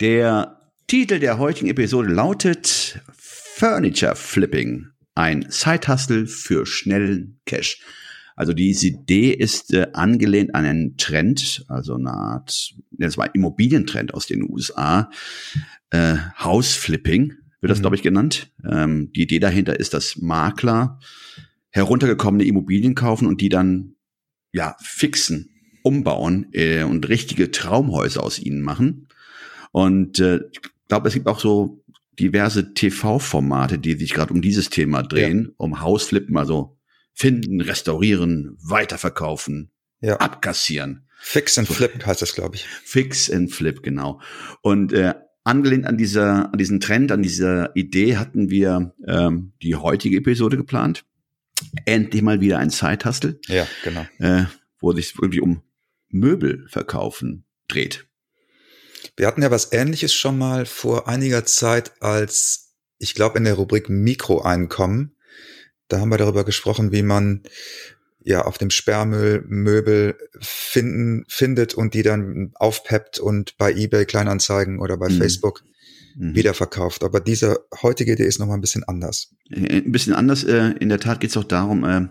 Der Titel der heutigen Episode lautet Furniture Flipping, ein Side-Hustle für schnellen Cash. Also diese Idee ist äh, angelehnt an einen Trend, also eine Art, das war Immobilientrend aus den USA, äh, House Flipping wird das, mhm. glaube ich, genannt. Ähm, die Idee dahinter ist, dass Makler heruntergekommene Immobilien kaufen und die dann ja fixen, umbauen äh, und richtige Traumhäuser aus ihnen machen. Und äh, ich glaube, es gibt auch so diverse TV-Formate, die sich gerade um dieses Thema drehen, ja. um Hausflippen, also finden, restaurieren, weiterverkaufen, ja. abkassieren. Fix and so, Flip heißt das, glaube ich. Fix and Flip, genau. Und äh, angelehnt an dieser, an diesen Trend, an dieser Idee hatten wir ähm, die heutige Episode geplant. Endlich mal wieder ein Zeithustle. Ja, genau. Äh, wo sich wirklich um Möbel verkaufen dreht. Wir hatten ja was Ähnliches schon mal vor einiger Zeit als, ich glaube, in der Rubrik Mikroeinkommen. Da haben wir darüber gesprochen, wie man ja auf dem Sperrmüll Möbel finden, findet und die dann aufpeppt und bei eBay Kleinanzeigen oder bei mhm. Facebook mhm. wiederverkauft. Aber diese heutige Idee ist nochmal ein bisschen anders. Äh, ein bisschen anders. Äh, in der Tat geht es auch darum, äh,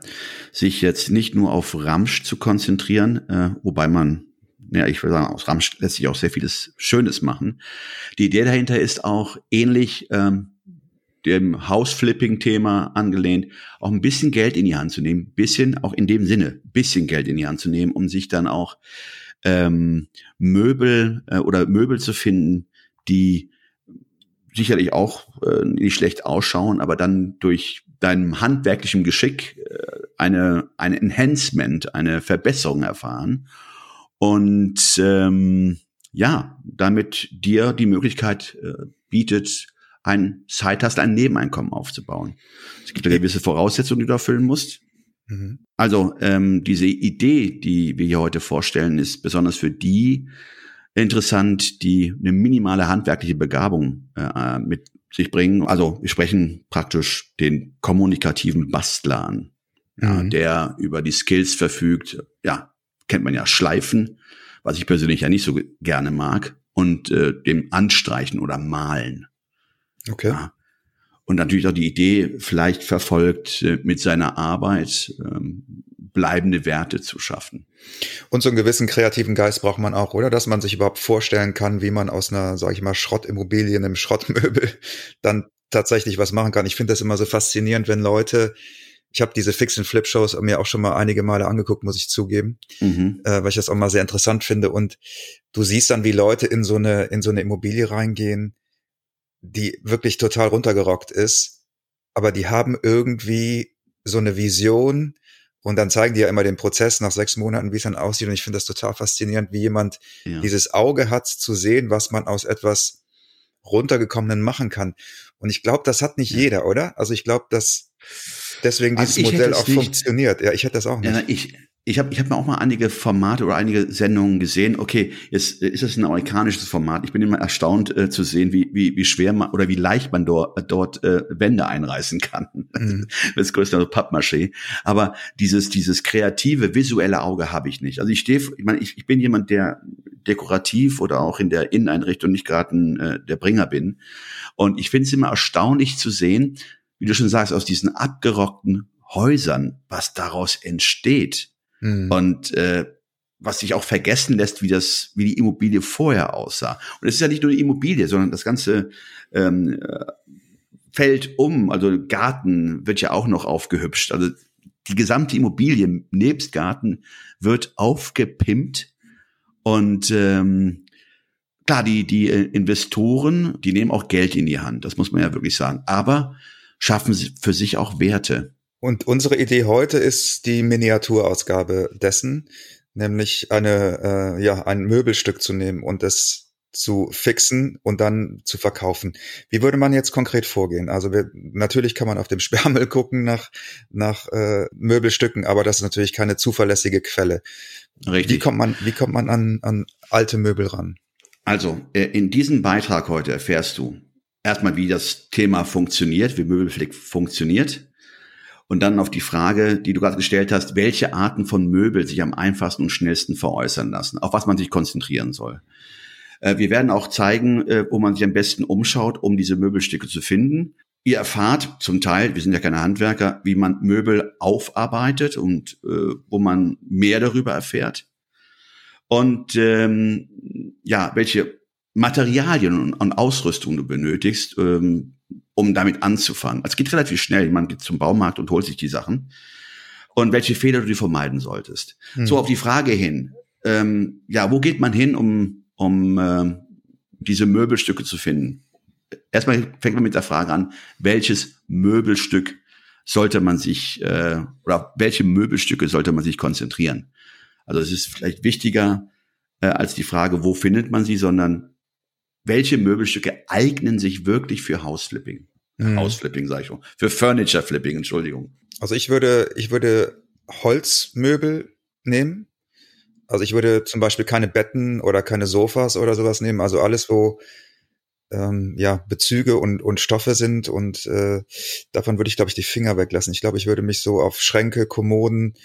sich jetzt nicht nur auf Ramsch zu konzentrieren, wobei man ja, ich würde sagen, aus Ramsch lässt sich auch sehr vieles Schönes machen. Die Idee dahinter ist auch ähnlich ähm, dem House-Flipping-Thema angelehnt, auch ein bisschen Geld in die Hand zu nehmen, bisschen, auch in dem Sinne, bisschen Geld in die Hand zu nehmen, um sich dann auch ähm, Möbel äh, oder Möbel zu finden, die sicherlich auch äh, nicht schlecht ausschauen, aber dann durch deinem handwerklichen Geschick äh, eine, ein Enhancement, eine Verbesserung erfahren und ähm, ja, damit dir die Möglichkeit äh, bietet, ein Side-Hustle, ein Nebeneinkommen aufzubauen. Es gibt eine gewisse Voraussetzungen, die du erfüllen musst. Mhm. Also ähm, diese Idee, die wir hier heute vorstellen, ist besonders für die interessant, die eine minimale handwerkliche Begabung äh, mit sich bringen. Also wir sprechen praktisch den kommunikativen Bastler an, ja, mhm. der über die Skills verfügt, ja, kennt man ja Schleifen, was ich persönlich ja nicht so gerne mag, und äh, dem Anstreichen oder Malen. Okay. Ja. Und natürlich auch die Idee vielleicht verfolgt, äh, mit seiner Arbeit ähm, bleibende Werte zu schaffen. Und so einen gewissen kreativen Geist braucht man auch, oder? Dass man sich überhaupt vorstellen kann, wie man aus einer, sage ich mal, Schrottimmobilie, einem Schrottmöbel dann tatsächlich was machen kann. Ich finde das immer so faszinierend, wenn Leute ich habe diese Fix-and-Flip-Shows mir auch schon mal einige Male angeguckt, muss ich zugeben, mhm. äh, weil ich das auch mal sehr interessant finde. Und du siehst dann, wie Leute in so eine in so eine Immobilie reingehen, die wirklich total runtergerockt ist, aber die haben irgendwie so eine Vision und dann zeigen die ja immer den Prozess nach sechs Monaten, wie es dann aussieht. Und ich finde das total faszinierend, wie jemand ja. dieses Auge hat, zu sehen, was man aus etwas runtergekommenen machen kann. Und ich glaube, das hat nicht ja. jeder, oder? Also ich glaube, dass deswegen also dieses Modell auch nicht, funktioniert. Ja, ich hätte das auch nicht. Ja, ich, ich habe ich hab mir auch mal einige Formate oder einige Sendungen gesehen. Okay, jetzt ist es ein amerikanisches Format. Ich bin immer erstaunt äh, zu sehen, wie, wie, wie schwer man oder wie leicht man dort, dort äh, Wände einreißen kann. Mhm. das größte also Pappmaché. Aber dieses, dieses kreative, visuelle Auge habe ich nicht. Also ich stehe, ich meine, ich, ich bin jemand, der dekorativ oder auch in der Inneneinrichtung nicht gerade äh, der Bringer bin. Und ich finde es immer erstaunlich zu sehen, wie du schon sagst, aus diesen abgerockten Häusern, was daraus entsteht. Mhm. Und äh, was sich auch vergessen lässt, wie das, wie die Immobilie vorher aussah. Und es ist ja nicht nur die Immobilie, sondern das ganze ähm, äh, Feld um, also Garten wird ja auch noch aufgehübscht. Also die gesamte Immobilie nebst Garten wird aufgepimpt und ähm, klar, die die äh, Investoren, die nehmen auch Geld in die Hand. Das muss man ja wirklich sagen. Aber schaffen sie für sich auch Werte. Und unsere Idee heute ist die Miniaturausgabe dessen. nämlich eine, äh, ja, ein Möbelstück zu nehmen und es zu fixen und dann zu verkaufen. Wie würde man jetzt konkret vorgehen? Also wir, natürlich kann man auf dem Sperrmüll gucken nach, nach äh, Möbelstücken, aber das ist natürlich keine zuverlässige Quelle. Richtig. Wie kommt man, wie kommt man an, an alte Möbel ran? Also, äh, in diesem Beitrag heute erfährst du erstmal, wie das Thema funktioniert, wie Möbelflick funktioniert. Und dann auf die Frage, die du gerade gestellt hast, welche Arten von Möbel sich am einfachsten und schnellsten veräußern lassen, auf was man sich konzentrieren soll. Äh, wir werden auch zeigen, äh, wo man sich am besten umschaut, um diese Möbelstücke zu finden. Ihr erfahrt zum Teil, wir sind ja keine Handwerker, wie man Möbel aufarbeitet und äh, wo man mehr darüber erfährt. Und ähm, ja, welche Materialien und, Ausrüstung du benötigst, ähm, um damit anzufangen. Also es geht relativ schnell. Man geht zum Baumarkt und holt sich die Sachen. Und welche Fehler du dir vermeiden solltest. Hm. So auf die Frage hin. Ähm, ja, wo geht man hin, um um äh, diese Möbelstücke zu finden. Erstmal fängt man mit der Frage an, welches Möbelstück sollte man sich äh, oder welche Möbelstücke sollte man sich konzentrieren? Also es ist vielleicht wichtiger äh, als die Frage, wo findet man sie, sondern welche Möbelstücke eignen sich wirklich für Hausflipping? Mhm. Hausflipping, sage ich schon. Für Furniture Flipping, Entschuldigung. Also ich würde, ich würde Holzmöbel nehmen, also ich würde zum Beispiel keine Betten oder keine Sofas oder sowas nehmen. Also alles, wo ähm, ja Bezüge und, und Stoffe sind und äh, davon würde ich, glaube ich, die Finger weglassen. Ich glaube, ich würde mich so auf Schränke, Kommoden,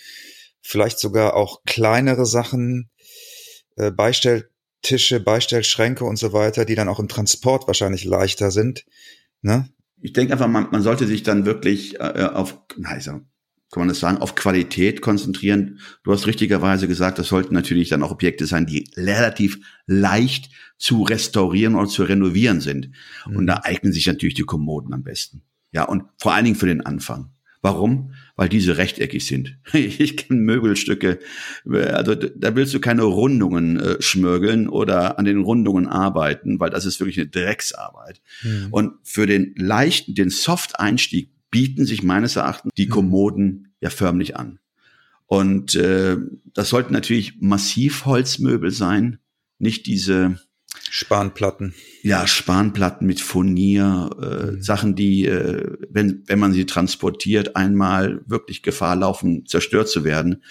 vielleicht sogar auch kleinere Sachen, äh, Beistelltische, Beistellschränke und so weiter, die dann auch im Transport wahrscheinlich leichter sind. Ne? Ich denke einfach, man, man sollte sich dann wirklich äh, auf, na, ich sag, kann man das sagen, auf Qualität konzentrieren. Du hast richtigerweise gesagt, das sollten natürlich dann auch Objekte sein, die relativ leicht zu restaurieren oder zu renovieren sind. Mhm. Und da eignen sich natürlich die Kommoden am besten. Ja, und vor allen Dingen für den Anfang. Warum? Weil diese rechteckig sind. Ich kenne Möbelstücke, also da willst du keine Rundungen äh, schmörgeln oder an den Rundungen arbeiten, weil das ist wirklich eine Drecksarbeit. Mhm. Und für den leichten, den Soft-Einstieg bieten sich meines Erachtens die mhm. Kommoden ja förmlich an. Und äh, das sollten natürlich Massivholzmöbel sein, nicht diese Spanplatten. Ja, Spanplatten mit Furnier, äh, mhm. Sachen, die, äh, wenn, wenn man sie transportiert, einmal wirklich Gefahr laufen, zerstört zu werden.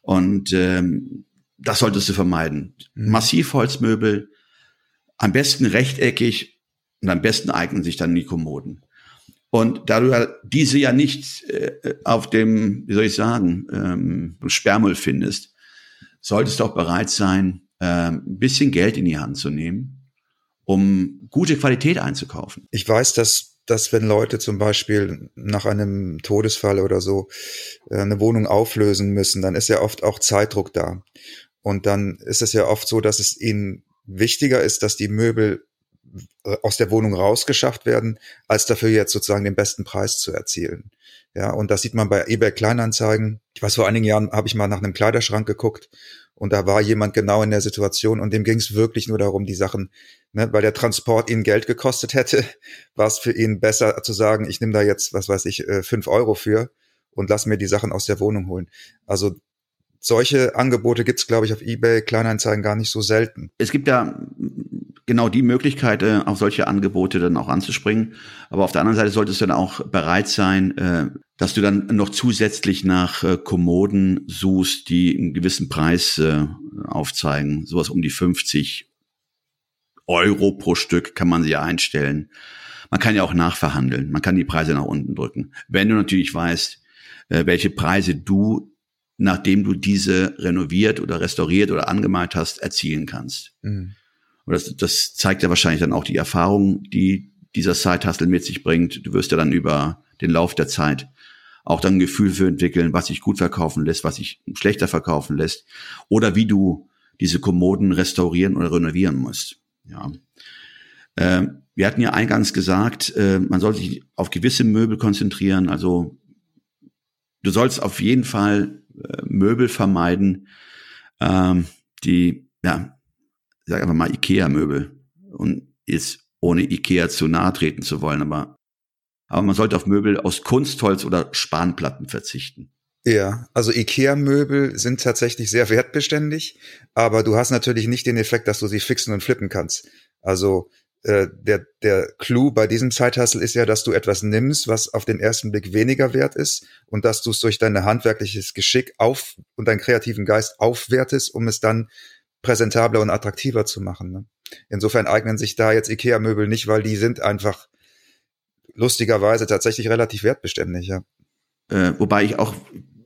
Und ähm, das solltest du vermeiden. Mhm. Massivholzmöbel, am besten rechteckig und am besten eignen sich dann die Kommoden. Und da du diese ja nicht äh, auf dem, wie soll ich sagen, ähm, Sperrmüll findest, solltest du auch bereit sein, ein bisschen Geld in die Hand zu nehmen, um gute Qualität einzukaufen. Ich weiß, dass, dass wenn Leute zum Beispiel nach einem Todesfall oder so äh, eine Wohnung auflösen müssen, dann ist ja oft auch Zeitdruck da. Und dann ist es ja oft so, dass es ihnen wichtiger ist, dass die Möbel äh, aus der Wohnung rausgeschafft werden, als dafür jetzt sozusagen den besten Preis zu erzielen. Ja, und das sieht man bei eBay Kleinanzeigen. Ich weiß, vor einigen Jahren habe ich mal nach einem Kleiderschrank geguckt und da war jemand genau in der Situation und dem ging es wirklich nur darum, die Sachen, ne, weil der Transport ihn Geld gekostet hätte, war es für ihn besser zu sagen, ich nehme da jetzt, was weiß ich, äh, fünf Euro für und lass mir die Sachen aus der Wohnung holen. Also solche Angebote gibt's, glaube ich, auf eBay Kleinanzeigen gar nicht so selten. Es gibt ja genau die Möglichkeit, äh, auf solche Angebote dann auch anzuspringen. Aber auf der anderen Seite solltest du dann auch bereit sein, äh, dass du dann noch zusätzlich nach äh, Kommoden suchst, die einen gewissen Preis äh, aufzeigen. Sowas um die 50 Euro pro Stück kann man sie einstellen. Man kann ja auch nachverhandeln. Man kann die Preise nach unten drücken. Wenn du natürlich weißt, äh, welche Preise du nachdem du diese renoviert oder restauriert oder angemalt hast, erzielen kannst. Mhm. Und das, das zeigt ja wahrscheinlich dann auch die Erfahrung, die dieser Side-Hustle mit sich bringt. Du wirst ja dann über den Lauf der Zeit auch dann ein Gefühl für entwickeln, was sich gut verkaufen lässt, was sich schlechter verkaufen lässt oder wie du diese Kommoden restaurieren oder renovieren musst. Ja. Äh, wir hatten ja eingangs gesagt, äh, man soll sich auf gewisse Möbel konzentrieren. Also du sollst auf jeden Fall äh, Möbel vermeiden, ähm, die ja sage einfach mal Ikea-Möbel und ist ohne Ikea zu nahe treten zu wollen, aber, aber man sollte auf Möbel aus Kunstholz oder Spanplatten verzichten. Ja, also IKEA-Möbel sind tatsächlich sehr wertbeständig, aber du hast natürlich nicht den Effekt, dass du sie fixen und flippen kannst. Also äh, der, der Clou bei diesem Zeithassel ist ja, dass du etwas nimmst, was auf den ersten Blick weniger wert ist und dass du es durch dein handwerkliches Geschick auf und deinen kreativen Geist aufwertest, um es dann präsentabler und attraktiver zu machen. Ne? Insofern eignen sich da jetzt IKEA-Möbel nicht, weil die sind einfach lustigerweise tatsächlich relativ wertbeständig, ja. Äh, wobei ich auch,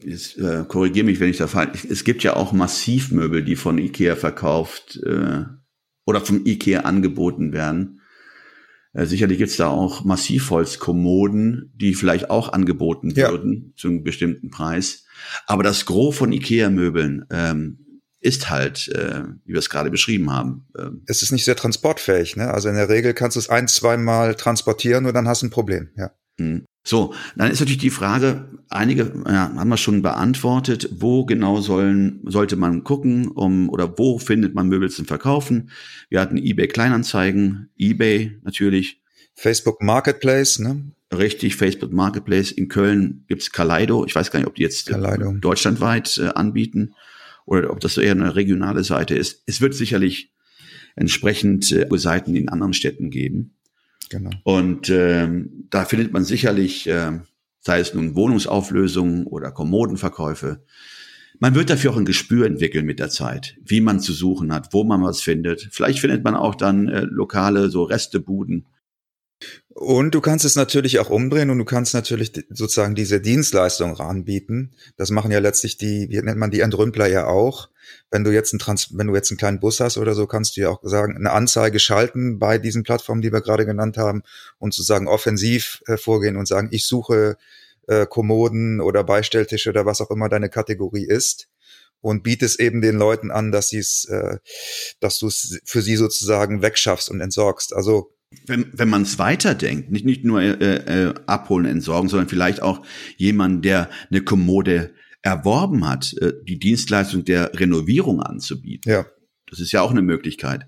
jetzt, äh, korrigiere mich, wenn ich da falsch, es gibt ja auch Massivmöbel, die von IKEA verkauft äh, oder vom IKEA angeboten werden. Äh, sicherlich gibt's da auch Massivholzkommoden, die vielleicht auch angeboten ja. würden zu einem bestimmten Preis. Aber das Gros von IKEA-Möbeln ähm, ist halt, äh, wie wir es gerade beschrieben haben. Ähm, es ist nicht sehr transportfähig, ne? Also in der Regel kannst du es ein, zweimal transportieren und dann hast du ein Problem, ja. Hm. So, dann ist natürlich die Frage, einige ja, haben wir schon beantwortet, wo genau sollen, sollte man gucken, um, oder wo findet man Möbel zum Verkaufen? Wir hatten eBay Kleinanzeigen, eBay natürlich. Facebook Marketplace, ne? Richtig, Facebook Marketplace. In Köln gibt's Kaleido. Ich weiß gar nicht, ob die jetzt Kaleido. deutschlandweit äh, anbieten oder ob das eher eine regionale Seite ist. Es wird sicherlich entsprechend äh, Seiten in anderen Städten geben. Genau. Und ähm, da findet man sicherlich, äh, sei es nun Wohnungsauflösungen oder Kommodenverkäufe, man wird dafür auch ein Gespür entwickeln mit der Zeit, wie man zu suchen hat, wo man was findet. Vielleicht findet man auch dann äh, lokale so Restebuden, und du kannst es natürlich auch umdrehen und du kannst natürlich sozusagen diese Dienstleistung anbieten. Das machen ja letztlich die, wie nennt man die Entrümpler ja auch. Wenn du jetzt einen Trans wenn du jetzt einen kleinen Bus hast oder so, kannst du ja auch sagen, eine Anzeige schalten bei diesen Plattformen, die wir gerade genannt haben und sozusagen offensiv äh, vorgehen und sagen, ich suche äh, Kommoden oder Beistelltische oder was auch immer deine Kategorie ist und bietest eben den Leuten an, dass sie es, äh, dass du es für sie sozusagen wegschaffst und entsorgst. Also wenn, wenn man es weiterdenkt, nicht, nicht nur äh, äh, abholen, entsorgen, sondern vielleicht auch jemand, der eine Kommode erworben hat, äh, die Dienstleistung der Renovierung anzubieten. Ja. Das ist ja auch eine Möglichkeit.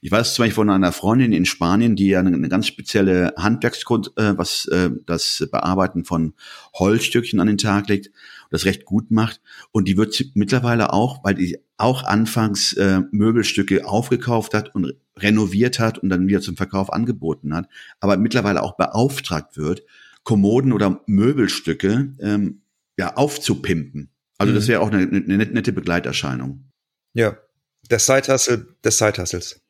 Ich weiß zum Beispiel von einer Freundin in Spanien, die ja eine, eine ganz spezielle Handwerkskunst, äh, was äh, das Bearbeiten von Holzstückchen an den Tag legt, das recht gut macht. Und die wird mittlerweile auch, weil die auch anfangs äh, Möbelstücke aufgekauft hat und renoviert hat und dann wieder zum Verkauf angeboten hat, aber mittlerweile auch beauftragt wird, Kommoden oder Möbelstücke ähm, ja aufzupimpen. Also mhm. das wäre auch eine, eine nette Begleiterscheinung. Ja, der Side-Hustle des Side-Hustles.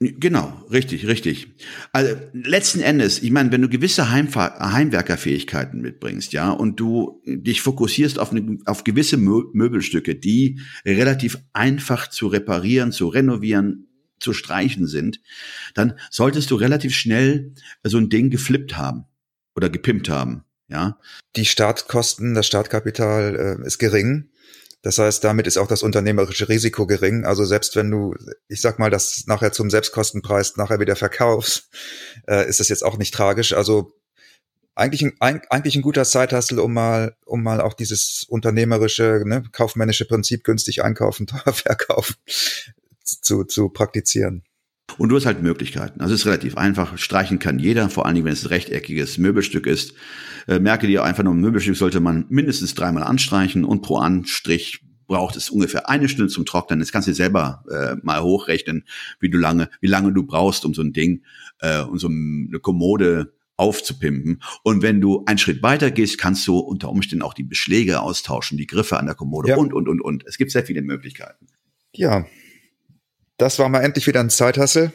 Genau, richtig, richtig. Also letzten Endes, ich meine, wenn du gewisse Heimfahr Heimwerkerfähigkeiten mitbringst, ja, und du dich fokussierst auf, eine, auf gewisse Mö Möbelstücke, die relativ einfach zu reparieren, zu renovieren, zu streichen sind, dann solltest du relativ schnell so ein Ding geflippt haben oder gepimpt haben, ja. Die Startkosten, das Startkapital äh, ist gering. Das heißt, damit ist auch das unternehmerische Risiko gering. Also selbst wenn du, ich sag mal, das nachher zum Selbstkostenpreis nachher wieder verkaufst, äh, ist das jetzt auch nicht tragisch. Also eigentlich ein, ein, eigentlich ein guter Zeithassel, um mal, um mal auch dieses unternehmerische, ne, kaufmännische Prinzip günstig einkaufen, teuer verkaufen zu, zu praktizieren. Und du hast halt Möglichkeiten. Also es ist relativ einfach. Streichen kann jeder, vor allen Dingen, wenn es ein rechteckiges Möbelstück ist. Äh, merke dir einfach nur, ein Möbelstück sollte man mindestens dreimal anstreichen und pro Anstrich braucht es ungefähr eine Stunde zum Trocknen. Das kannst du selber äh, mal hochrechnen, wie du lange, wie lange du brauchst, um so ein Ding, äh, um so eine Kommode aufzupimpen. Und wenn du einen Schritt weiter gehst, kannst du unter Umständen auch die Beschläge austauschen, die Griffe an der Kommode ja. und, und, und, und. Es gibt sehr viele Möglichkeiten. Ja, das war mal endlich wieder ein Zeithassel.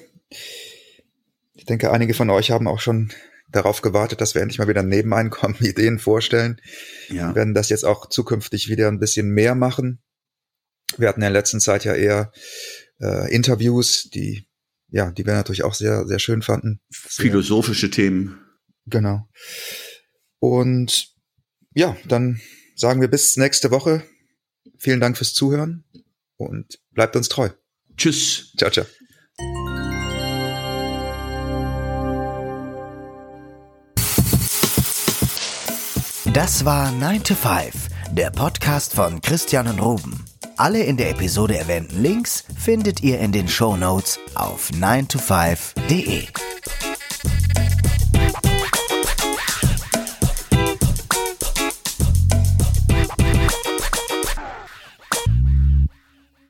Ich denke, einige von euch haben auch schon darauf gewartet, dass wir endlich mal wieder ein Nebeneinkommen, Ideen vorstellen. Ja. Wir werden das jetzt auch zukünftig wieder ein bisschen mehr machen. Wir hatten in der letzten Zeit ja eher äh, Interviews, die ja, die wir natürlich auch sehr, sehr schön fanden. Philosophische Themen. Genau. Und ja, dann sagen wir bis nächste Woche. Vielen Dank fürs Zuhören und bleibt uns treu. Tschüss. Ciao, ciao. Das war 9 to 5, der Podcast von Christian und Ruben. Alle in der Episode erwähnten Links findet ihr in den Show Notes auf 9to5.de.